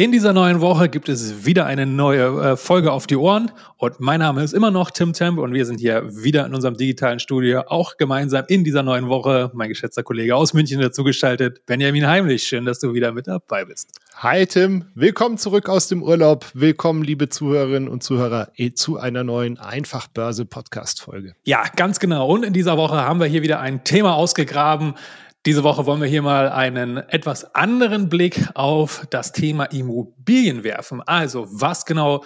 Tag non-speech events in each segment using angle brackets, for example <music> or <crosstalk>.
In dieser neuen Woche gibt es wieder eine neue äh, Folge auf die Ohren und mein Name ist immer noch Tim Temp und wir sind hier wieder in unserem digitalen Studio, auch gemeinsam in dieser neuen Woche. Mein geschätzter Kollege aus München dazugeschaltet, Benjamin Heimlich. Schön, dass du wieder mit dabei bist. Hi Tim, willkommen zurück aus dem Urlaub. Willkommen, liebe Zuhörerinnen und Zuhörer, eh, zu einer neuen Einfachbörse Podcast Folge. Ja, ganz genau. Und in dieser Woche haben wir hier wieder ein Thema ausgegraben, diese Woche wollen wir hier mal einen etwas anderen Blick auf das Thema Immobilien werfen. Also, was genau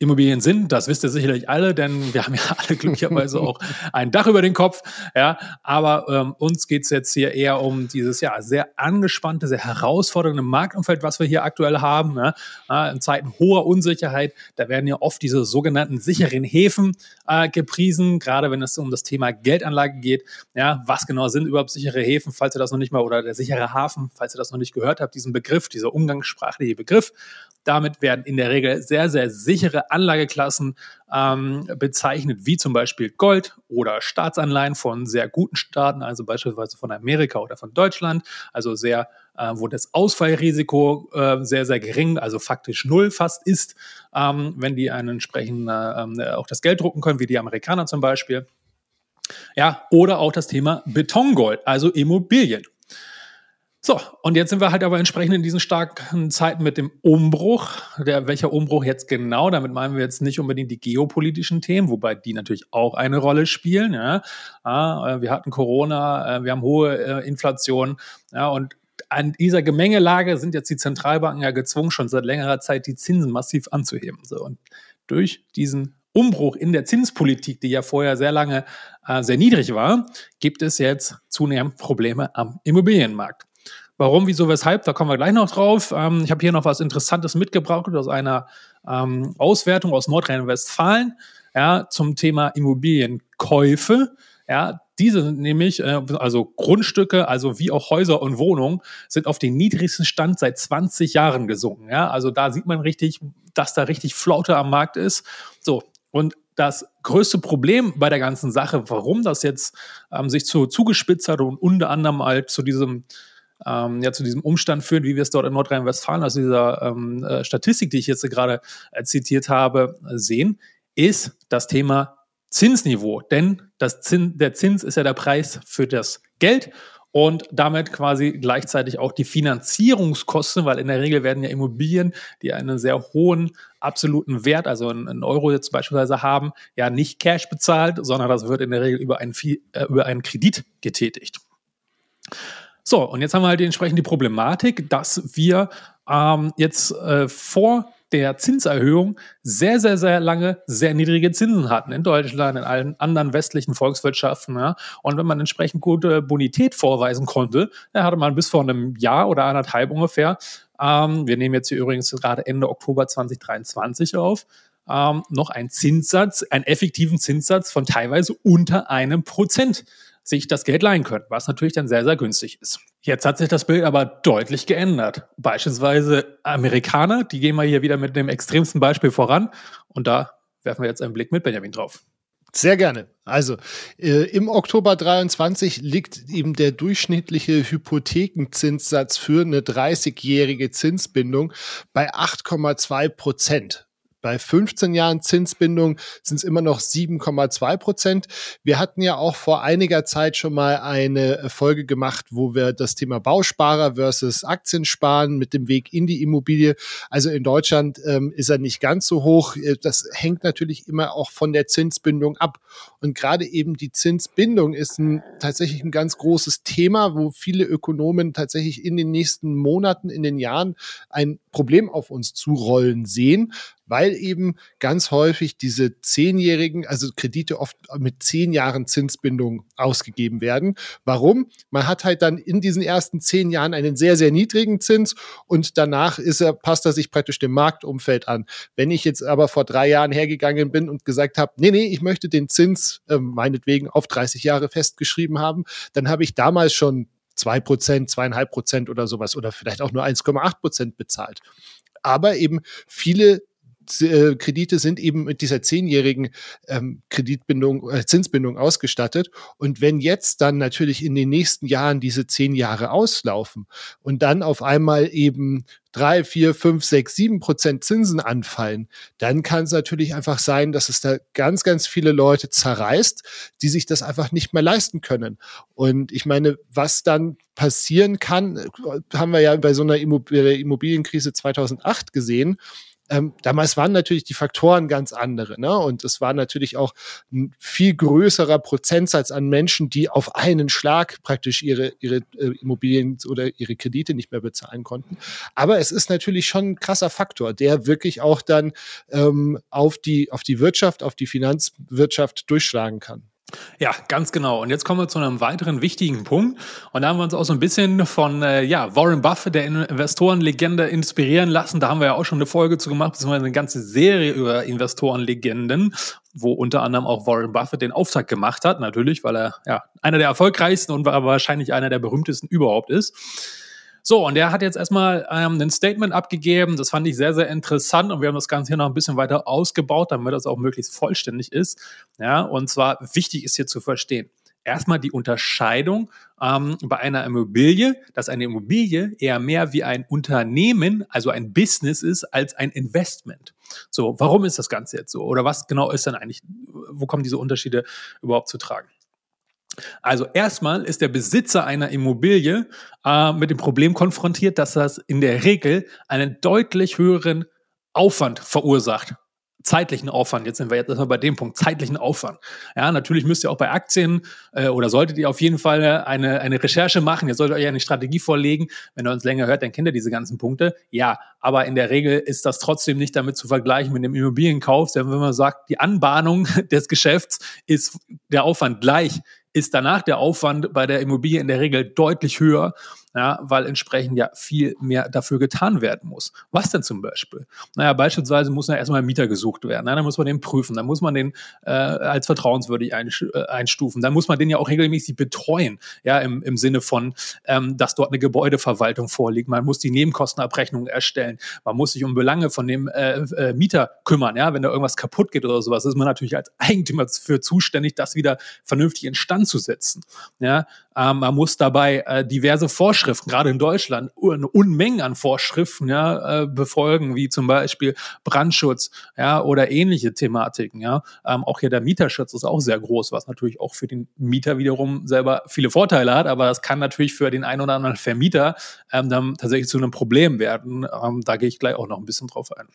Immobilien sind, das wisst ihr sicherlich alle, denn wir haben ja alle glücklicherweise auch <laughs> ein Dach über den Kopf. Ja, aber ähm, uns geht's jetzt hier eher um dieses ja sehr angespannte, sehr herausfordernde Marktumfeld, was wir hier aktuell haben. Äh, in Zeiten hoher Unsicherheit, da werden ja oft diese sogenannten sicheren Häfen äh, gepriesen, gerade wenn es um das Thema Geldanlage geht. Ja, was genau sind überhaupt sichere Häfen, falls ihr das noch nicht mal, oder der sichere Hafen, falls ihr das noch nicht gehört habt, diesen Begriff, dieser umgangssprachliche Begriff. Damit werden in der Regel sehr, sehr sichere Anlageklassen ähm, bezeichnet, wie zum Beispiel Gold oder Staatsanleihen von sehr guten Staaten, also beispielsweise von Amerika oder von Deutschland, also sehr, äh, wo das Ausfallrisiko äh, sehr, sehr gering, also faktisch null fast ist, ähm, wenn die einen entsprechend äh, auch das Geld drucken können, wie die Amerikaner zum Beispiel. Ja, oder auch das Thema Betongold, also Immobilien. So, und jetzt sind wir halt aber entsprechend in diesen starken Zeiten mit dem Umbruch. Der, welcher Umbruch jetzt genau? Damit meinen wir jetzt nicht unbedingt die geopolitischen Themen, wobei die natürlich auch eine Rolle spielen. Ja. ja äh, wir hatten Corona, äh, wir haben hohe äh, Inflation. Ja, und an dieser Gemengelage sind jetzt die Zentralbanken ja gezwungen, schon seit längerer Zeit die Zinsen massiv anzuheben. So, und durch diesen Umbruch in der Zinspolitik, die ja vorher sehr lange äh, sehr niedrig war, gibt es jetzt zunehmend Probleme am Immobilienmarkt. Warum, wieso, weshalb, da kommen wir gleich noch drauf. Ähm, ich habe hier noch was Interessantes mitgebracht aus einer ähm, Auswertung aus Nordrhein-Westfalen ja, zum Thema Immobilienkäufe. Ja, diese sind nämlich, äh, also Grundstücke, also wie auch Häuser und Wohnungen, sind auf den niedrigsten Stand seit 20 Jahren gesunken. Ja, also da sieht man richtig, dass da richtig Flaute am Markt ist. So, und das größte Problem bei der ganzen Sache, warum das jetzt ähm, sich zu, zugespitzt hat und unter anderem halt zu diesem ähm, ja, zu diesem Umstand führen, wie wir es dort in Nordrhein-Westfalen aus dieser ähm, äh, Statistik, die ich jetzt gerade äh, zitiert habe, sehen, ist das Thema Zinsniveau. Denn das Zin, der Zins ist ja der Preis für das Geld und damit quasi gleichzeitig auch die Finanzierungskosten, weil in der Regel werden ja Immobilien, die einen sehr hohen absoluten Wert, also einen Euro jetzt beispielsweise haben, ja nicht Cash bezahlt, sondern das wird in der Regel über einen, äh, über einen Kredit getätigt. So, und jetzt haben wir halt entsprechend die Problematik, dass wir ähm, jetzt äh, vor der Zinserhöhung sehr, sehr, sehr lange sehr niedrige Zinsen hatten in Deutschland, in allen anderen westlichen Volkswirtschaften. Ja. Und wenn man entsprechend gute Bonität vorweisen konnte, dann hatte man bis vor einem Jahr oder anderthalb ungefähr, ähm, wir nehmen jetzt hier übrigens gerade Ende Oktober 2023 auf, ähm, noch einen Zinssatz, einen effektiven Zinssatz von teilweise unter einem Prozent sich das Geld leihen können, was natürlich dann sehr, sehr günstig ist. Jetzt hat sich das Bild aber deutlich geändert. Beispielsweise Amerikaner, die gehen mal hier wieder mit dem extremsten Beispiel voran und da werfen wir jetzt einen Blick mit Benjamin drauf. Sehr gerne. Also äh, im Oktober 23 liegt eben der durchschnittliche Hypothekenzinssatz für eine 30-jährige Zinsbindung bei 8,2 Prozent. Bei 15 Jahren Zinsbindung sind es immer noch 7,2 Prozent. Wir hatten ja auch vor einiger Zeit schon mal eine Folge gemacht, wo wir das Thema Bausparer versus Aktiensparen mit dem Weg in die Immobilie. Also in Deutschland ähm, ist er nicht ganz so hoch. Äh, das hängt natürlich immer auch von der Zinsbindung ab. Und gerade eben die Zinsbindung ist ein, tatsächlich ein ganz großes Thema, wo viele Ökonomen tatsächlich in den nächsten Monaten, in den Jahren ein Problem auf uns zurollen sehen weil eben ganz häufig diese zehnjährigen, also Kredite oft mit zehn Jahren Zinsbindung ausgegeben werden. Warum? Man hat halt dann in diesen ersten zehn Jahren einen sehr, sehr niedrigen Zins und danach ist er, passt er sich praktisch dem Marktumfeld an. Wenn ich jetzt aber vor drei Jahren hergegangen bin und gesagt habe, nee, nee, ich möchte den Zins äh, meinetwegen auf 30 Jahre festgeschrieben haben, dann habe ich damals schon zwei Prozent, zweieinhalb Prozent oder sowas oder vielleicht auch nur 1,8 Prozent bezahlt. Aber eben viele äh, Kredite sind eben mit dieser zehnjährigen ähm, Kreditbindung, äh, Zinsbindung ausgestattet. Und wenn jetzt dann natürlich in den nächsten Jahren diese zehn Jahre auslaufen und dann auf einmal eben drei, vier, fünf, sechs, sieben Prozent Zinsen anfallen, dann kann es natürlich einfach sein, dass es da ganz, ganz viele Leute zerreißt, die sich das einfach nicht mehr leisten können. Und ich meine, was dann passieren kann, äh, haben wir ja bei so einer Immobilienkrise 2008 gesehen ähm, damals waren natürlich die Faktoren ganz andere. Ne? Und es war natürlich auch ein viel größerer Prozentsatz an Menschen, die auf einen Schlag praktisch ihre, ihre äh, Immobilien oder ihre Kredite nicht mehr bezahlen konnten. Aber es ist natürlich schon ein krasser Faktor, der wirklich auch dann ähm, auf, die, auf die Wirtschaft, auf die Finanzwirtschaft durchschlagen kann. Ja, ganz genau. Und jetzt kommen wir zu einem weiteren wichtigen Punkt. Und da haben wir uns auch so ein bisschen von äh, ja, Warren Buffett, der Investorenlegende, inspirieren lassen. Da haben wir ja auch schon eine Folge zu gemacht, beziehungsweise eine ganze Serie über Investorenlegenden, wo unter anderem auch Warren Buffett den Auftakt gemacht hat, natürlich, weil er ja einer der erfolgreichsten und wahrscheinlich einer der berühmtesten überhaupt ist. So, und er hat jetzt erstmal ähm, ein Statement abgegeben. Das fand ich sehr, sehr interessant und wir haben das Ganze hier noch ein bisschen weiter ausgebaut, damit das auch möglichst vollständig ist. Ja, und zwar wichtig ist hier zu verstehen. Erstmal die Unterscheidung ähm, bei einer Immobilie, dass eine Immobilie eher mehr wie ein Unternehmen, also ein Business ist, als ein Investment. So, warum ist das Ganze jetzt so? Oder was genau ist denn eigentlich, wo kommen diese Unterschiede überhaupt zu tragen? Also erstmal ist der Besitzer einer Immobilie äh, mit dem Problem konfrontiert, dass das in der Regel einen deutlich höheren Aufwand verursacht. Zeitlichen Aufwand. Jetzt sind wir jetzt erstmal bei dem Punkt, zeitlichen Aufwand. Ja, natürlich müsst ihr auch bei Aktien äh, oder solltet ihr auf jeden Fall eine, eine Recherche machen. Ihr solltet euch eine Strategie vorlegen. Wenn ihr uns länger hört, dann kennt ihr diese ganzen Punkte. Ja, aber in der Regel ist das trotzdem nicht damit zu vergleichen mit dem Immobilienkauf. Denn wenn man sagt, die Anbahnung <laughs> des Geschäfts ist der Aufwand gleich, ist danach der Aufwand bei der Immobilie in der Regel deutlich höher ja, weil entsprechend ja viel mehr dafür getan werden muss. Was denn zum Beispiel? Naja, beispielsweise muss ja erstmal ein Mieter gesucht werden. Ja, dann muss man den prüfen, dann muss man den äh, als vertrauenswürdig äh, einstufen, dann muss man den ja auch regelmäßig betreuen, ja, im, im Sinne von, ähm, dass dort eine Gebäudeverwaltung vorliegt. Man muss die Nebenkostenabrechnung erstellen, man muss sich um Belange von dem äh, äh, Mieter kümmern, ja, wenn da irgendwas kaputt geht oder sowas, ist man natürlich als Eigentümer für zuständig, das wieder vernünftig in Stand zu setzen. Ja, ähm, man muss dabei äh, diverse Vorschriften, gerade in Deutschland, eine Unmengen an Vorschriften ja, äh, befolgen, wie zum Beispiel Brandschutz ja, oder ähnliche Thematiken. Ja. Ähm, auch hier der Mieterschutz ist auch sehr groß, was natürlich auch für den Mieter wiederum selber viele Vorteile hat, aber das kann natürlich für den einen oder anderen Vermieter ähm, dann tatsächlich zu einem Problem werden. Ähm, da gehe ich gleich auch noch ein bisschen drauf ein.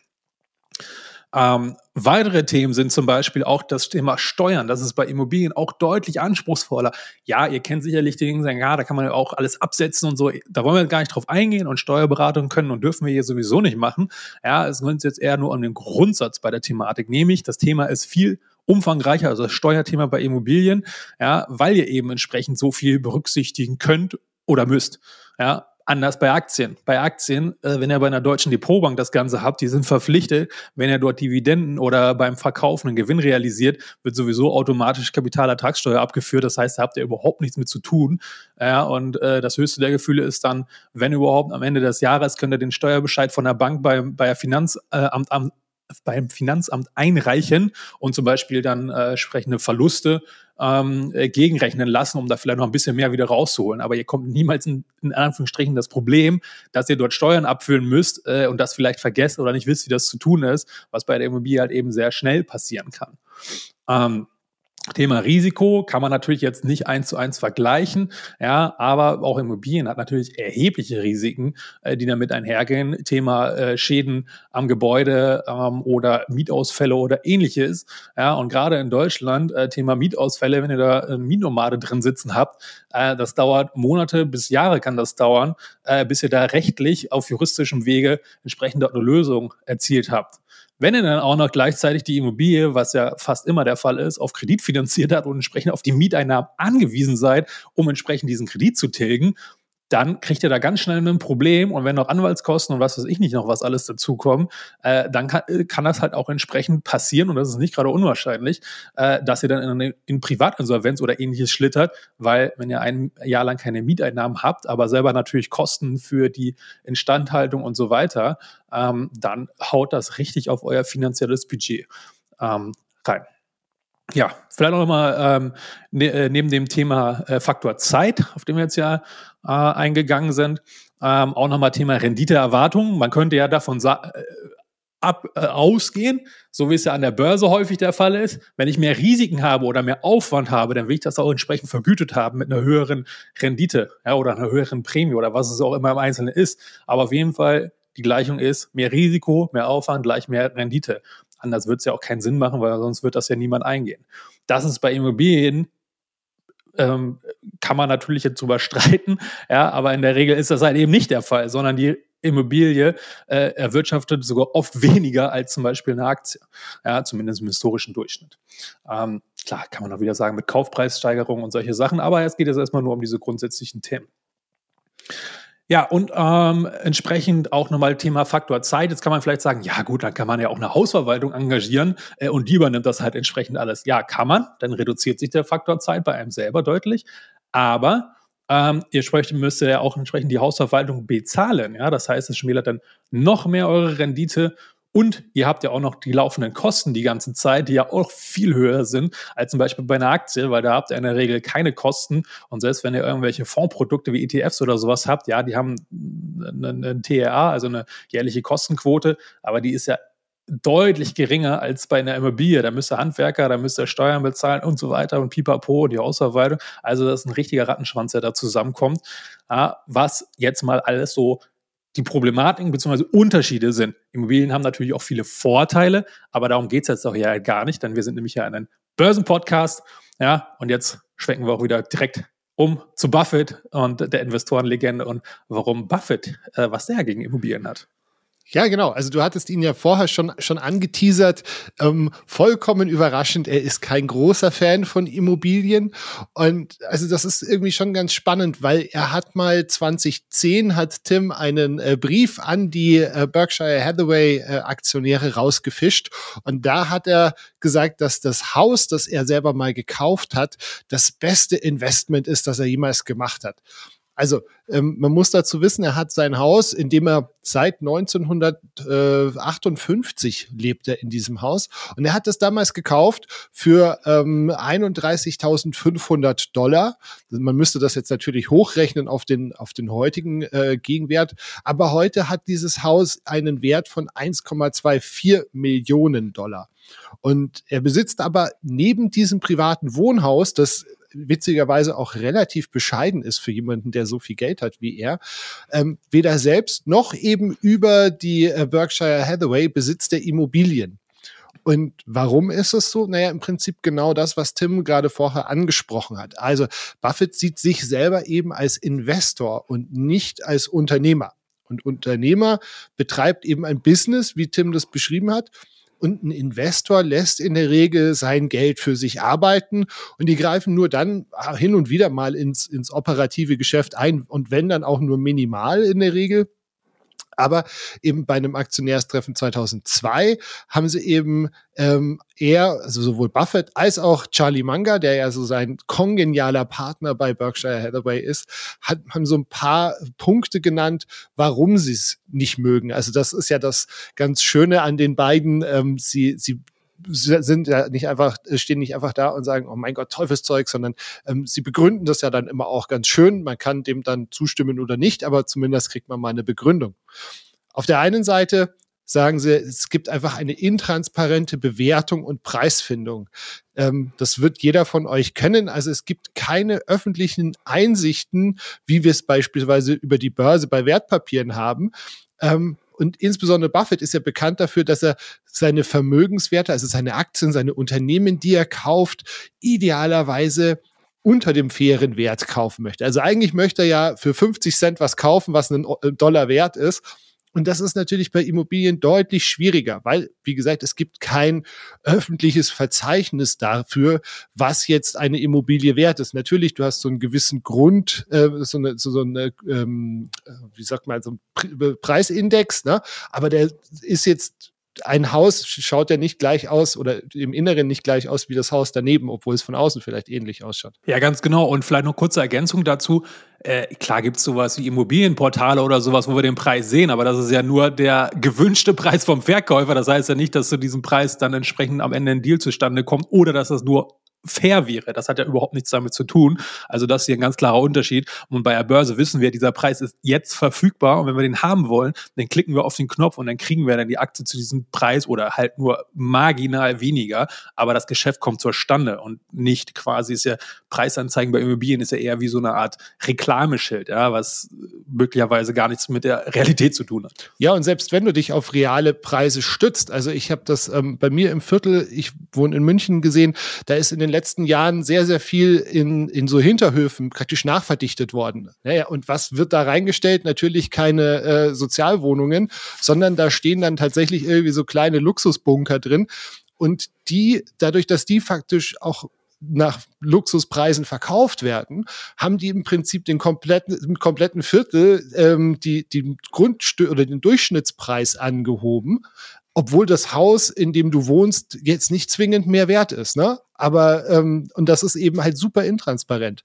Ähm, weitere Themen sind zum Beispiel auch das Thema Steuern. Das ist bei Immobilien auch deutlich anspruchsvoller. Ja, ihr kennt sicherlich die Dinge, ja, da kann man ja auch alles absetzen und so. Da wollen wir gar nicht drauf eingehen und Steuerberatung können und dürfen wir hier sowieso nicht machen. Ja, es geht jetzt eher nur um den Grundsatz bei der Thematik, nämlich das Thema ist viel umfangreicher, also das Steuerthema bei Immobilien, ja, weil ihr eben entsprechend so viel berücksichtigen könnt oder müsst. Ja, Anders bei Aktien. Bei Aktien, äh, wenn ihr bei einer deutschen Depotbank das Ganze habt, die sind verpflichtet, wenn ihr dort Dividenden oder beim Verkauf einen Gewinn realisiert, wird sowieso automatisch Kapitalertragssteuer abgeführt. Das heißt, da habt ihr überhaupt nichts mit zu tun. Ja, und äh, das höchste der Gefühle ist dann, wenn überhaupt am Ende des Jahres könnt ihr den Steuerbescheid von der Bank bei, bei Finanzamt äh, beim Finanzamt einreichen und zum Beispiel dann äh, entsprechende Verluste ähm, äh, gegenrechnen lassen, um da vielleicht noch ein bisschen mehr wieder rauszuholen. Aber ihr kommt niemals in, in Anführungsstrichen das Problem, dass ihr dort Steuern abführen müsst äh, und das vielleicht vergesst oder nicht wisst, wie das zu tun ist, was bei der Immobilie halt eben sehr schnell passieren kann. Ähm, Thema Risiko kann man natürlich jetzt nicht eins zu eins vergleichen, ja, aber auch Immobilien hat natürlich erhebliche Risiken, äh, die damit einhergehen. Thema äh, Schäden am Gebäude ähm, oder Mietausfälle oder ähnliches. Ja, und gerade in Deutschland, äh, Thema Mietausfälle, wenn ihr da eine Mietnomade drin sitzen habt, äh, das dauert Monate bis Jahre kann das dauern, äh, bis ihr da rechtlich auf juristischem Wege entsprechend eine Lösung erzielt habt. Wenn er dann auch noch gleichzeitig die Immobilie, was ja fast immer der Fall ist, auf Kredit finanziert hat und entsprechend auf die Mieteinnahmen angewiesen seid, um entsprechend diesen Kredit zu tilgen, dann kriegt ihr da ganz schnell ein Problem und wenn noch Anwaltskosten und was weiß ich nicht noch was alles dazukommen, äh, dann kann, äh, kann das halt auch entsprechend passieren und das ist nicht gerade unwahrscheinlich, äh, dass ihr dann in, in Privatinsolvenz oder ähnliches schlittert, weil wenn ihr ein Jahr lang keine Mieteinnahmen habt, aber selber natürlich Kosten für die Instandhaltung und so weiter, ähm, dann haut das richtig auf euer finanzielles Budget ähm, rein. Ja, vielleicht noch mal ähm, ne, äh, neben dem Thema äh, Faktor Zeit, auf dem wir jetzt ja äh, eingegangen sind, ähm, auch nochmal Thema Renditeerwartung. Man könnte ja davon äh, ab, äh, ausgehen, so wie es ja an der Börse häufig der Fall ist. Wenn ich mehr Risiken habe oder mehr Aufwand habe, dann will ich das auch entsprechend vergütet haben mit einer höheren Rendite ja, oder einer höheren Prämie oder was es auch immer im Einzelnen ist. Aber auf jeden Fall die Gleichung ist mehr Risiko, mehr Aufwand, gleich mehr Rendite. Anders wird es ja auch keinen Sinn machen, weil sonst wird das ja niemand eingehen. Das ist bei Immobilien ähm, kann man natürlich jetzt drüber <laughs> streiten, ja, aber in der Regel ist das halt eben nicht der Fall, sondern die Immobilie äh, erwirtschaftet sogar oft <laughs> weniger als zum Beispiel eine Aktie, ja, zumindest im historischen Durchschnitt. Ähm, klar, kann man auch wieder sagen mit Kaufpreissteigerungen und solche Sachen, aber jetzt geht es erstmal nur um diese grundsätzlichen Themen. Ja, und ähm, entsprechend auch nochmal Thema Faktor Zeit. Jetzt kann man vielleicht sagen, ja gut, dann kann man ja auch eine Hausverwaltung engagieren äh, und die übernimmt das halt entsprechend alles. Ja, kann man, dann reduziert sich der Faktor Zeit bei einem selber deutlich. Aber ähm, ihr sprecht, müsst ja auch entsprechend die Hausverwaltung bezahlen. Ja, das heißt, es schmälert dann noch mehr eure Rendite und ihr habt ja auch noch die laufenden Kosten die ganze Zeit, die ja auch viel höher sind als zum Beispiel bei einer Aktie, weil da habt ihr in der Regel keine Kosten. Und selbst wenn ihr irgendwelche Fondsprodukte wie ETFs oder sowas habt, ja, die haben eine TRA, also eine jährliche Kostenquote, aber die ist ja deutlich geringer als bei einer Immobilie. Da müsst ihr Handwerker, da müsst ihr Steuern bezahlen und so weiter und pipapo und die Hausverwaltung. Also das ist ein richtiger Rattenschwanz, der da zusammenkommt, was jetzt mal alles so die Problematiken bzw. Unterschiede sind. Immobilien haben natürlich auch viele Vorteile, aber darum geht es jetzt auch ja gar nicht, denn wir sind nämlich ja ein Börsenpodcast. Ja, und jetzt schwenken wir auch wieder direkt um zu Buffett und der Investorenlegende und warum Buffett, äh, was der gegen Immobilien hat. Ja, genau. Also du hattest ihn ja vorher schon, schon angeteasert. Ähm, vollkommen überraschend. Er ist kein großer Fan von Immobilien. Und also das ist irgendwie schon ganz spannend, weil er hat mal 2010 hat Tim einen äh, Brief an die äh, Berkshire Hathaway äh, Aktionäre rausgefischt. Und da hat er gesagt, dass das Haus, das er selber mal gekauft hat, das beste Investment ist, das er jemals gemacht hat. Also ähm, man muss dazu wissen, er hat sein Haus, in dem er seit 1958 lebt er in diesem Haus und er hat das damals gekauft für ähm, 31.500 Dollar. Man müsste das jetzt natürlich hochrechnen auf den auf den heutigen äh, Gegenwert, aber heute hat dieses Haus einen Wert von 1,24 Millionen Dollar. Und er besitzt aber neben diesem privaten Wohnhaus, das witzigerweise auch relativ bescheiden ist für jemanden, der so viel Geld hat wie er, ähm, weder selbst noch eben über die äh, Berkshire Hathaway besitzt er Immobilien. Und warum ist es so? Naja, im Prinzip genau das, was Tim gerade vorher angesprochen hat. Also Buffett sieht sich selber eben als Investor und nicht als Unternehmer. Und Unternehmer betreibt eben ein Business, wie Tim das beschrieben hat, und ein Investor lässt in der Regel sein Geld für sich arbeiten und die greifen nur dann hin und wieder mal ins, ins operative Geschäft ein und wenn dann auch nur minimal in der Regel. Aber eben bei einem Aktionärstreffen 2002 haben sie eben ähm, er, also sowohl Buffett als auch Charlie Munger, der ja so sein kongenialer Partner bei Berkshire Hathaway ist, hat, haben so ein paar Punkte genannt, warum sie es nicht mögen. Also das ist ja das ganz Schöne an den beiden. Ähm, sie, sie sind ja nicht einfach, stehen nicht einfach da und sagen, oh mein Gott, Teufelszeug, sondern ähm, sie begründen das ja dann immer auch ganz schön. Man kann dem dann zustimmen oder nicht, aber zumindest kriegt man mal eine Begründung. Auf der einen Seite sagen sie, es gibt einfach eine intransparente Bewertung und Preisfindung. Ähm, das wird jeder von euch kennen. Also es gibt keine öffentlichen Einsichten, wie wir es beispielsweise über die Börse bei Wertpapieren haben. Ähm, und insbesondere Buffett ist ja bekannt dafür, dass er seine Vermögenswerte, also seine Aktien, seine Unternehmen, die er kauft, idealerweise unter dem fairen Wert kaufen möchte. Also eigentlich möchte er ja für 50 Cent was kaufen, was einen Dollar wert ist. Und das ist natürlich bei Immobilien deutlich schwieriger, weil, wie gesagt, es gibt kein öffentliches Verzeichnis dafür, was jetzt eine Immobilie wert ist. Natürlich, du hast so einen gewissen Grund, äh, so eine, so, so eine ähm, wie sagt man, so ein Preisindex, ne? aber der ist jetzt ein Haus schaut ja nicht gleich aus oder im Inneren nicht gleich aus wie das Haus daneben, obwohl es von außen vielleicht ähnlich ausschaut. Ja, ganz genau. Und vielleicht noch kurze Ergänzung dazu. Äh, klar gibt es sowas wie Immobilienportale oder sowas, wo wir den Preis sehen, aber das ist ja nur der gewünschte Preis vom Verkäufer. Das heißt ja nicht, dass zu diesem Preis dann entsprechend am Ende ein Deal zustande kommt oder dass das nur fair wäre. Das hat ja überhaupt nichts damit zu tun. Also das ist hier ein ganz klarer Unterschied. Und bei der Börse wissen wir, dieser Preis ist jetzt verfügbar und wenn wir den haben wollen, dann klicken wir auf den Knopf und dann kriegen wir dann die Aktie zu diesem Preis oder halt nur marginal weniger. Aber das Geschäft kommt zustande und nicht quasi ist ja Preisanzeigen bei Immobilien ist ja eher wie so eine Art Reklameschild, ja, was möglicherweise gar nichts mit der Realität zu tun hat. Ja, und selbst wenn du dich auf reale Preise stützt, also ich habe das ähm, bei mir im Viertel, ich wohne in München gesehen, da ist in den letzten Jahren sehr, sehr viel in, in so Hinterhöfen praktisch nachverdichtet worden. Naja, und was wird da reingestellt? Natürlich keine äh, Sozialwohnungen, sondern da stehen dann tatsächlich irgendwie so kleine Luxusbunker drin. Und die, dadurch, dass die faktisch auch nach Luxuspreisen verkauft werden, haben die im Prinzip den kompletten, im kompletten Viertel ähm, die, die Grundstück oder den Durchschnittspreis angehoben, obwohl das Haus, in dem du wohnst, jetzt nicht zwingend mehr wert ist. Ne? Aber ähm, und das ist eben halt super intransparent.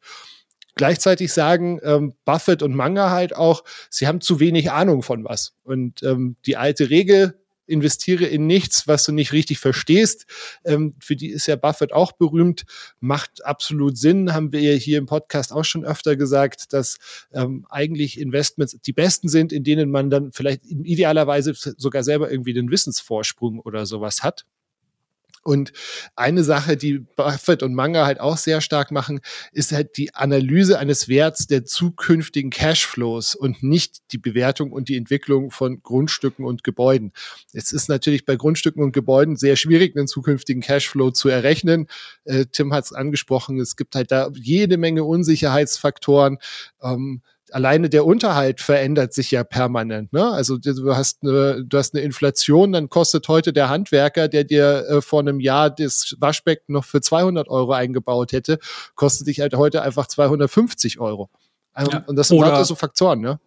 Gleichzeitig sagen ähm, Buffett und Manga halt auch, sie haben zu wenig Ahnung von was. Und ähm, die alte Regel, investiere in nichts, was du nicht richtig verstehst. Ähm, für die ist ja Buffett auch berühmt, macht absolut Sinn, haben wir hier im Podcast auch schon öfter gesagt, dass ähm, eigentlich Investments die besten sind, in denen man dann vielleicht idealerweise sogar selber irgendwie den Wissensvorsprung oder sowas hat. Und eine Sache, die Buffett und Manga halt auch sehr stark machen, ist halt die Analyse eines Werts der zukünftigen Cashflows und nicht die Bewertung und die Entwicklung von Grundstücken und Gebäuden. Es ist natürlich bei Grundstücken und Gebäuden sehr schwierig, einen zukünftigen Cashflow zu errechnen. Äh, Tim hat es angesprochen, es gibt halt da jede Menge Unsicherheitsfaktoren. Ähm, alleine der Unterhalt verändert sich ja permanent. Ne? Also du hast, eine, du hast eine Inflation, dann kostet heute der Handwerker, der dir äh, vor einem Jahr das Waschbecken noch für 200 Euro eingebaut hätte, kostet dich halt heute einfach 250 Euro. Also, ja. Und das sind halt so Faktoren, ne?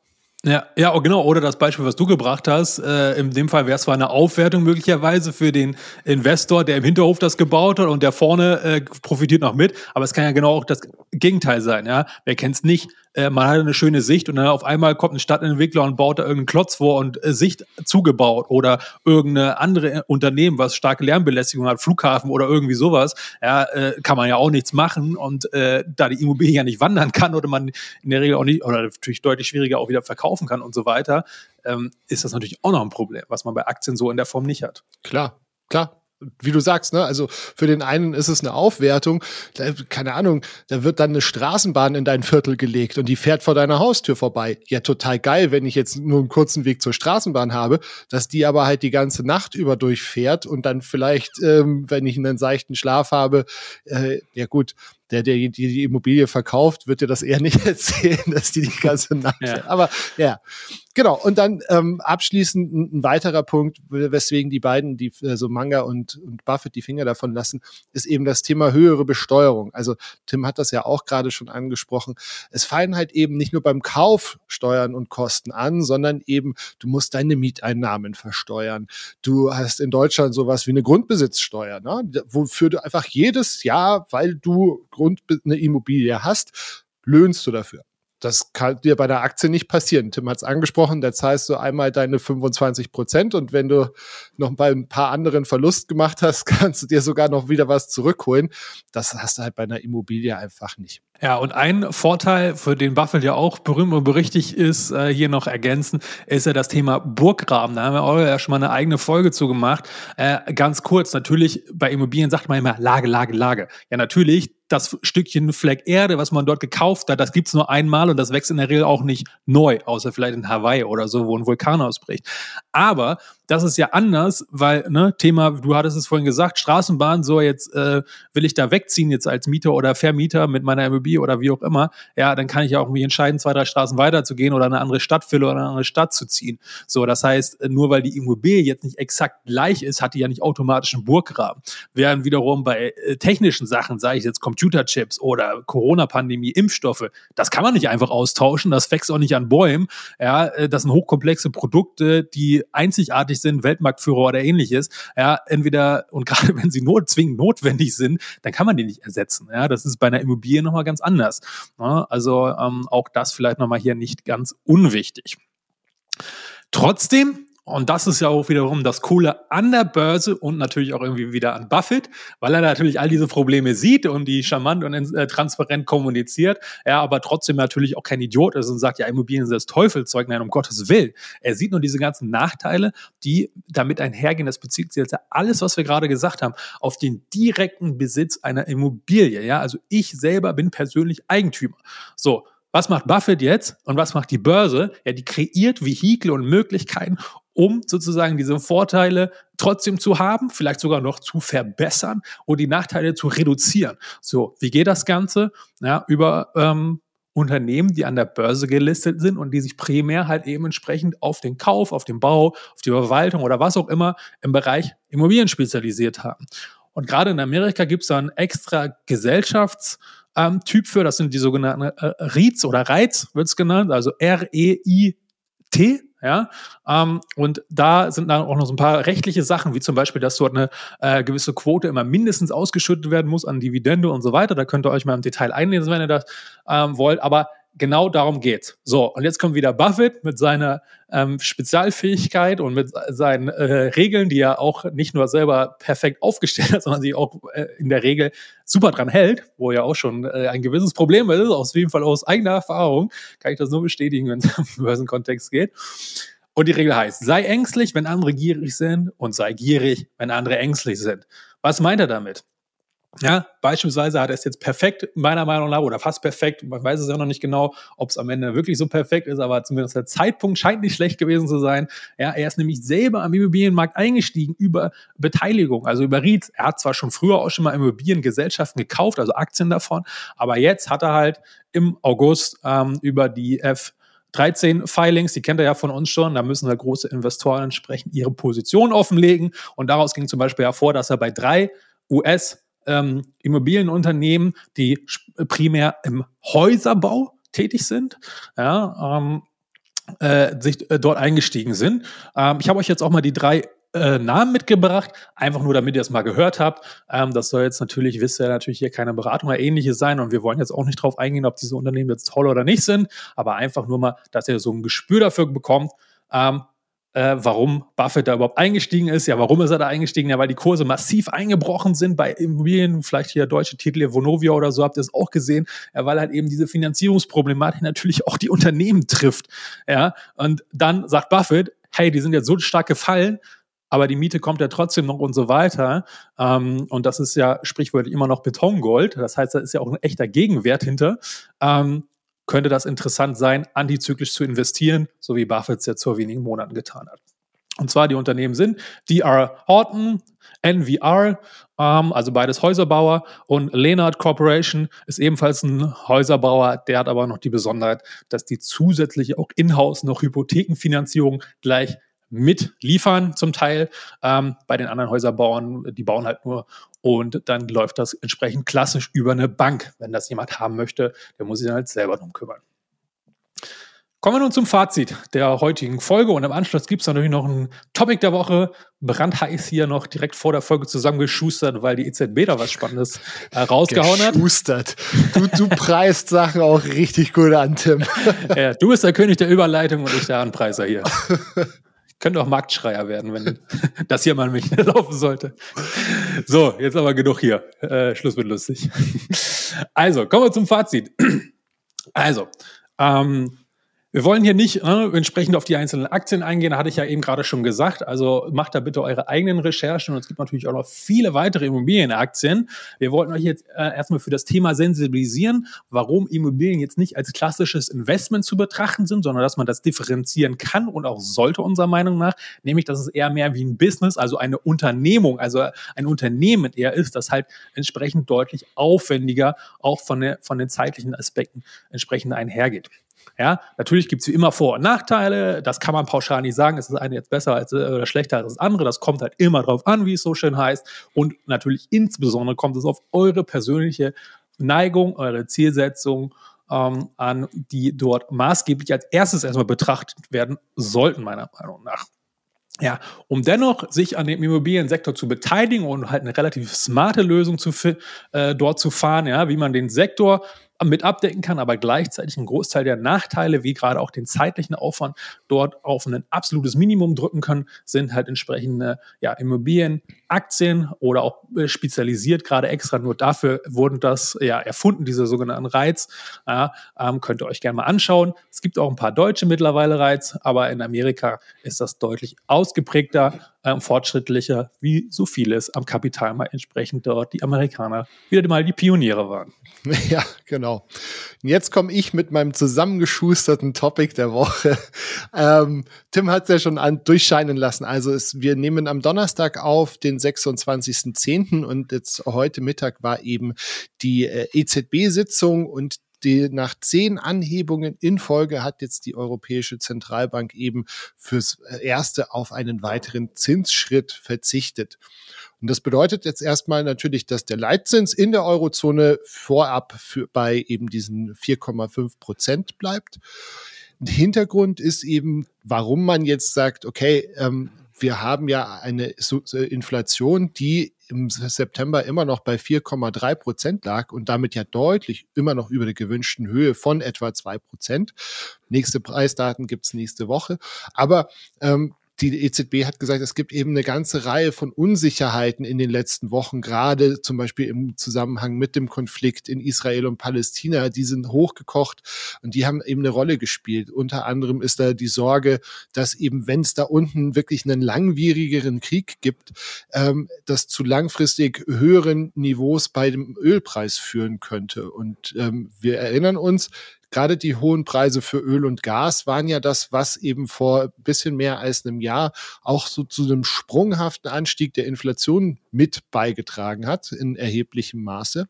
Ja, ja, oh, genau. Oder das Beispiel, was du gebracht hast. Äh, in dem Fall wäre es zwar eine Aufwertung möglicherweise für den Investor, der im Hinterhof das gebaut hat und der vorne äh, profitiert noch mit. Aber es kann ja genau auch das Gegenteil sein. Ja, wer kennt's nicht? Äh, man hat eine schöne Sicht und dann auf einmal kommt ein Stadtentwickler und baut da irgendeinen Klotz vor und äh, Sicht zugebaut oder irgendeine andere Unternehmen, was starke Lärmbelästigung hat, Flughafen oder irgendwie sowas. Ja, äh, kann man ja auch nichts machen und äh, da die Immobilie ja nicht wandern kann oder man in der Regel auch nicht oder natürlich deutlich schwieriger auch wieder verkaufen kann und so weiter, ähm, ist das natürlich auch noch ein Problem, was man bei Aktien so in der Form nicht hat. Klar, klar wie du sagst, ne, also für den einen ist es eine Aufwertung, da, keine Ahnung, da wird dann eine Straßenbahn in dein Viertel gelegt und die fährt vor deiner Haustür vorbei. Ja, total geil, wenn ich jetzt nur einen kurzen Weg zur Straßenbahn habe, dass die aber halt die ganze Nacht über durchfährt und dann vielleicht, ähm, wenn ich einen seichten Schlaf habe, äh, ja gut, der, der die, die Immobilie verkauft, wird dir das eher <laughs> nicht erzählen, dass die die ganze Nacht. Ja. Aber ja, genau. Und dann ähm, abschließend ein, ein, weiterer Punkt, weswegen die beiden, die so also Manga und, und Buffett die Finger davon lassen, ist eben das Thema höhere Besteuerung. Also Tim hat das ja auch gerade schon angesprochen. Es fallen halt eben nicht nur beim Kauf Steuern und Kosten an, sondern eben du musst deine Mieteinnahmen versteuern. Du hast in Deutschland sowas wie eine Grundbesitzsteuer, ne? wofür du einfach jedes Jahr, weil du Grund eine Immobilie hast, löhnst du dafür. Das kann dir bei der Aktie nicht passieren. Tim hat es angesprochen, da zahlst du einmal deine 25 Prozent und wenn du noch bei ein paar anderen Verlust gemacht hast, <laughs> kannst du dir sogar noch wieder was zurückholen. Das hast du halt bei einer Immobilie einfach nicht. Ja, und ein Vorteil, für den Buffett ja auch berühmt und berichtig ist, äh, hier noch ergänzen, ist ja das Thema Burggraben. Da haben wir auch ja schon mal eine eigene Folge zu gemacht. Äh, ganz kurz, natürlich, bei Immobilien sagt man immer Lage, Lage, Lage. Ja, natürlich, das Stückchen Fleck Erde, was man dort gekauft hat, das gibt's nur einmal und das wächst in der Regel auch nicht neu, außer vielleicht in Hawaii oder so, wo ein Vulkan ausbricht. Aber das ist ja anders, weil, ne, Thema, du hattest es vorhin gesagt, Straßenbahn, so jetzt äh, will ich da wegziehen jetzt als Mieter oder Vermieter mit meiner Immobilie oder wie auch immer, ja, dann kann ich ja auch mich entscheiden, zwei, drei Straßen weiterzugehen oder eine andere Stadtfülle oder eine andere Stadt zu ziehen. So, das heißt, nur weil die Immobilie jetzt nicht exakt gleich ist, hat die ja nicht automatisch einen Burggraben. Während wiederum bei äh, technischen Sachen, sage ich jetzt Computerchips oder Corona-Pandemie, Impfstoffe, das kann man nicht einfach austauschen, das wächst auch nicht an Bäumen. Ja, äh, das sind hochkomplexe Produkte, die einzigartig sind, Weltmarktführer oder ähnliches. Ja, entweder, und <laughs> gerade wenn sie not, zwingend notwendig sind, dann kann man die nicht ersetzen. Ja, das ist bei einer Immobilie nochmal ganz anders. Ja, also ähm, auch das vielleicht nochmal hier nicht ganz unwichtig. Trotzdem und das ist ja auch wiederum das Coole an der Börse und natürlich auch irgendwie wieder an Buffett, weil er natürlich all diese Probleme sieht und die charmant und äh, transparent kommuniziert, er aber trotzdem natürlich auch kein Idiot ist und sagt, ja, Immobilien sind das Teufelzeug, nein, um Gottes Willen. Er sieht nur diese ganzen Nachteile, die damit einhergehen. Das bezieht sich jetzt alles, was wir gerade gesagt haben, auf den direkten Besitz einer Immobilie. Ja, also ich selber bin persönlich Eigentümer. So. Was macht Buffett jetzt und was macht die Börse? Ja, die kreiert Vehikel und Möglichkeiten, um sozusagen diese Vorteile trotzdem zu haben, vielleicht sogar noch zu verbessern und die Nachteile zu reduzieren. So, wie geht das Ganze? Ja, über ähm, Unternehmen, die an der Börse gelistet sind und die sich primär halt eben entsprechend auf den Kauf, auf den Bau, auf die Verwaltung oder was auch immer im Bereich Immobilien spezialisiert haben. Und gerade in Amerika gibt es da einen extra Gesellschafts- ähm, Typ für, das sind die sogenannten äh, REITs oder REITs wird es genannt, also R-E-I-T, ja, ähm, und da sind dann auch noch so ein paar rechtliche Sachen, wie zum Beispiel, dass dort eine äh, gewisse Quote immer mindestens ausgeschüttet werden muss an Dividende und so weiter. Da könnt ihr euch mal im Detail einlesen, wenn ihr das ähm, wollt. Aber genau darum geht's. So, und jetzt kommt wieder Buffett mit seiner ähm, Spezialfähigkeit und mit seinen äh, Regeln, die er auch nicht nur selber perfekt aufgestellt hat, <laughs> sondern sich auch äh, in der Regel super dran hält, wo ja auch schon äh, ein gewisses Problem ist, aus jeden Fall aus eigener Erfahrung, kann ich das nur bestätigen, wenn es <laughs> im Börsenkontext geht. Und die Regel heißt, sei ängstlich, wenn andere gierig sind und sei gierig, wenn andere ängstlich sind. Was meint er damit? Ja, beispielsweise hat er es jetzt perfekt, meiner Meinung nach, oder fast perfekt, man weiß es ja noch nicht genau, ob es am Ende wirklich so perfekt ist, aber zumindest der Zeitpunkt scheint nicht schlecht gewesen zu sein. Ja, er ist nämlich selber am Immobilienmarkt eingestiegen über Beteiligung, also über REITs. Er hat zwar schon früher auch schon mal Immobiliengesellschaften gekauft, also Aktien davon, aber jetzt hat er halt im August ähm, über die F 13 Filings, die kennt ihr ja von uns schon, da müssen halt große Investoren entsprechend ihre Position offenlegen und daraus ging zum Beispiel hervor, dass er bei drei US ähm, Immobilienunternehmen, die primär im Häuserbau tätig sind, ja, ähm, äh, sich äh, dort eingestiegen sind. Ähm, ich habe euch jetzt auch mal die drei äh, Namen mitgebracht, einfach nur damit ihr es mal gehört habt. Ähm, das soll jetzt natürlich, wisst ihr, natürlich hier keine Beratung oder ähnliches sein und wir wollen jetzt auch nicht drauf eingehen, ob diese Unternehmen jetzt toll oder nicht sind, aber einfach nur mal, dass ihr so ein Gespür dafür bekommt. Ähm, äh, warum Buffett da überhaupt eingestiegen ist. Ja, warum ist er da eingestiegen? Ja, weil die Kurse massiv eingebrochen sind bei Immobilien, vielleicht hier deutsche Titel, Vonovia oder so, habt ihr es auch gesehen. Ja, weil halt eben diese Finanzierungsproblematik natürlich auch die Unternehmen trifft. Ja, und dann sagt Buffett, hey, die sind jetzt so stark gefallen, aber die Miete kommt ja trotzdem noch und so weiter. Ähm, und das ist ja sprichwörtlich immer noch Betongold. Das heißt, da ist ja auch ein echter Gegenwert hinter. Ähm, könnte das interessant sein, antizyklisch zu investieren, so wie Buffett es jetzt vor wenigen Monaten getan hat. Und zwar die Unternehmen sind DR Horton, NVR, ähm, also beides Häuserbauer, und Leonard Corporation ist ebenfalls ein Häuserbauer. Der hat aber noch die Besonderheit, dass die zusätzliche auch in-house noch Hypothekenfinanzierung gleich mitliefern zum Teil. Ähm, bei den anderen Häuserbauern, die bauen halt nur und dann läuft das entsprechend klassisch über eine Bank. Wenn das jemand haben möchte, der muss sich dann halt selber drum kümmern. Kommen wir nun zum Fazit der heutigen Folge und im Anschluss gibt es natürlich noch ein Topic der Woche, brandheiß hier noch direkt vor der Folge zusammengeschustert, weil die EZB da was Spannendes äh, rausgehauen hat. Geschustert. Du, du preist Sachen auch richtig gut an, Tim. <laughs> ja, du bist der König der Überleitung und ich der Anpreiser hier. <laughs> könnte auch Marktschreier werden, wenn <laughs> das hier mal mich laufen sollte. So, jetzt aber genug hier. Äh, Schluss mit lustig. <laughs> Also, kommen wir zum Fazit. Also, ähm, Wir wollen hier nicht äh, entsprechend auf die einzelnen Aktien eingehen, hatte ich ja eben gerade schon gesagt. Also macht da bitte eure eigenen Recherchen und es gibt natürlich auch noch viele weitere Immobilienaktien. Wir wollten euch jetzt äh, erstmal für das Thema sensibilisieren, warum Immobilien jetzt nicht als klassisches Investment zu betrachten sind, sondern dass man das differenzieren kann und auch sollte unserer Meinung nach, nämlich dass es eher mehr wie ein Business, also eine Unternehmung, also ein Unternehmen eher ist, das halt entsprechend deutlich aufwendiger auch von, der, von den zeitlichen Aspekten entsprechend einhergeht. Ja, natürlich gibt es wie immer Vor- und Nachteile. Das kann man pauschal nicht sagen. Ist das eine jetzt besser als, äh, oder schlechter als das andere? Das kommt halt immer drauf an, wie es so schön heißt. Und natürlich insbesondere kommt es auf eure persönliche Neigung, eure Zielsetzung ähm, an, die dort maßgeblich als erstes erstmal betrachtet werden sollten, meiner Meinung nach. Ja, um dennoch sich an dem Immobiliensektor zu beteiligen und halt eine relativ smarte Lösung zu, äh, dort zu fahren, ja, wie man den Sektor mit abdecken kann, aber gleichzeitig einen Großteil der Nachteile, wie gerade auch den zeitlichen Aufwand, dort auf ein absolutes Minimum drücken können, sind halt entsprechende ja, Immobilien, Aktien oder auch äh, spezialisiert gerade extra nur dafür wurden das ja erfunden, diese sogenannten Reiz. Ja, ähm, könnt ihr euch gerne mal anschauen. Es gibt auch ein paar deutsche mittlerweile Reiz, aber in Amerika ist das deutlich ausgeprägter, ähm, fortschrittlicher, wie so vieles am Kapitalmarkt entsprechend dort die Amerikaner wieder mal die Pioniere waren. <laughs> Ja, genau. Und jetzt komme ich mit meinem zusammengeschusterten Topic der Woche. <laughs> Ähm, Tim hat es ja schon an, durchscheinen lassen. Also es, wir nehmen am Donnerstag auf, den 26.10. und jetzt heute Mittag war eben die äh, EZB-Sitzung und die nach zehn Anhebungen in Folge hat jetzt die Europäische Zentralbank eben fürs erste auf einen weiteren Zinsschritt verzichtet. Und das bedeutet jetzt erstmal natürlich, dass der Leitzins in der Eurozone vorab für, bei eben diesen 4,5 Prozent bleibt. Hintergrund ist eben, warum man jetzt sagt, okay, ähm, wir haben ja eine äh, Inflation, die im September immer noch bei 4,3 Prozent lag und damit ja deutlich immer noch über der gewünschten Höhe von etwa zwei Prozent. Nächste Preisdaten gibt's nächste Woche. Aber ähm, die EZB hat gesagt, es gibt eben eine ganze Reihe von Unsicherheiten in den letzten Wochen, gerade zum Beispiel im Zusammenhang mit dem Konflikt in Israel und Palästina. Die sind hochgekocht und die haben eben eine Rolle gespielt. Unter anderem ist da die Sorge, dass eben, wenn es da unten wirklich einen langwierigeren Krieg gibt, ähm, das zu langfristig höheren Niveaus bei dem Ölpreis führen könnte. Und ähm, wir erinnern uns, gerade die hohen Preise für Öl und Gas waren ja das, was eben vor ein bisschen mehr als einem Jahr auch so zu einem sprunghaften Anstieg der Inflation mit beigetragen hat in erheblichem Maße.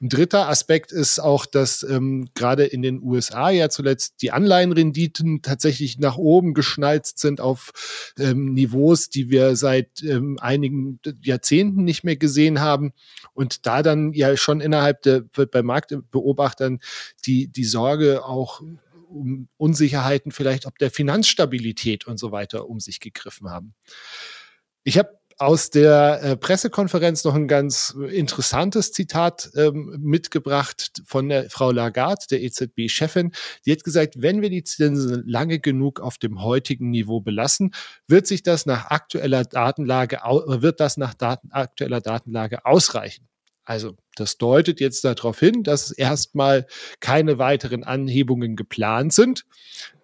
Ein dritter Aspekt ist auch, dass ähm, gerade in den USA ja zuletzt die Anleihenrenditen tatsächlich nach oben geschnalzt sind auf ähm, Niveaus, die wir seit ähm, einigen Jahrzehnten nicht mehr gesehen haben. Und da dann ja schon innerhalb der, bei Marktbeobachtern die, die Sorge auch um Unsicherheiten vielleicht ob der Finanzstabilität und so weiter um sich gegriffen haben. Ich habe aus der äh, Pressekonferenz noch ein ganz interessantes Zitat ähm, mitgebracht von der Frau Lagarde, der EZB-Chefin. Die hat gesagt, wenn wir die Zinsen lange genug auf dem heutigen Niveau belassen, wird sich das nach aktueller Datenlage, wird das nach Daten, aktueller Datenlage ausreichen. Also das deutet jetzt darauf hin, dass erstmal keine weiteren Anhebungen geplant sind.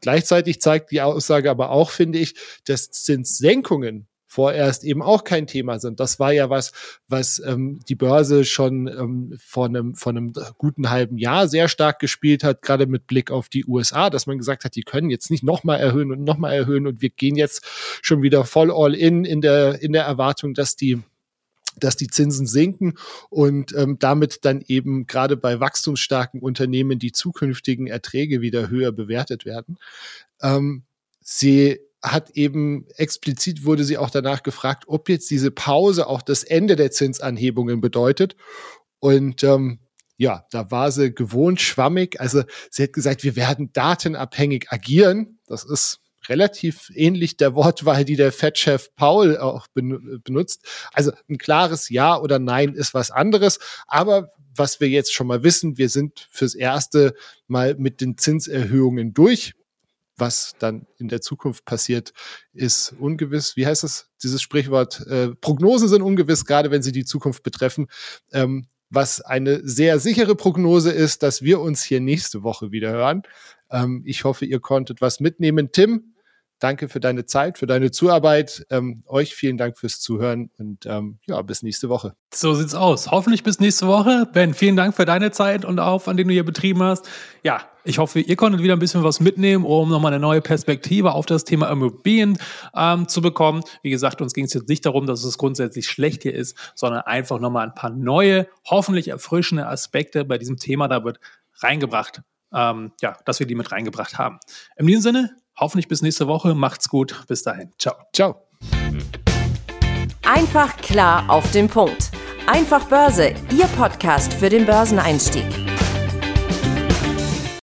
Gleichzeitig zeigt die Aussage aber auch, finde ich, dass Zinssenkungen vorerst eben auch kein Thema sind. Das war ja was, was ähm, die Börse schon ähm, vor, einem, vor einem guten halben Jahr sehr stark gespielt hat, gerade mit Blick auf die USA, dass man gesagt hat, die können jetzt nicht nochmal erhöhen und nochmal erhöhen und wir gehen jetzt schon wieder voll all in in der, in der Erwartung, dass die dass die Zinsen sinken und ähm, damit dann eben gerade bei wachstumsstarken Unternehmen die zukünftigen Erträge wieder höher bewertet werden. Ähm, sie hat eben explizit wurde sie auch danach gefragt, ob jetzt diese Pause auch das Ende der Zinsanhebungen bedeutet. Und ähm, ja, da war sie gewohnt schwammig. Also sie hat gesagt, wir werden datenabhängig agieren. Das ist relativ ähnlich der Wortwahl, die der Fed-Chef Paul auch benutzt. Also ein klares Ja oder Nein ist was anderes. Aber was wir jetzt schon mal wissen, wir sind fürs erste mal mit den Zinserhöhungen durch was dann in der Zukunft passiert, ist ungewiss. Wie heißt es, dieses Sprichwort? Äh, Prognosen sind ungewiss, gerade wenn sie die Zukunft betreffen. Ähm, was eine sehr sichere Prognose ist, dass wir uns hier nächste Woche wieder hören. Ähm, ich hoffe, ihr konntet was mitnehmen. Tim, danke für deine Zeit, für deine Zuarbeit. Ähm, euch vielen Dank fürs Zuhören und ähm, ja, bis nächste Woche. So sieht's aus. Hoffentlich bis nächste Woche. Ben, vielen Dank für deine Zeit und Aufwand, den du hier betrieben hast. Ja, ich hoffe, ihr konntet wieder ein bisschen was mitnehmen, um nochmal eine neue Perspektive auf das Thema Immobilien ähm, zu bekommen. Wie gesagt, uns ging es jetzt nicht darum, dass es grundsätzlich schlecht hier ist, sondern einfach nochmal ein paar neue, hoffentlich erfrischende Aspekte bei diesem Thema da wird reingebracht. Ähm, ja, dass wir die mit reingebracht haben. In diesem Sinne, Hoffentlich bis nächste Woche. Macht's gut. Bis dahin. Ciao. Ciao. Einfach klar auf den Punkt. Einfach Börse, Ihr Podcast für den Börseneinstieg.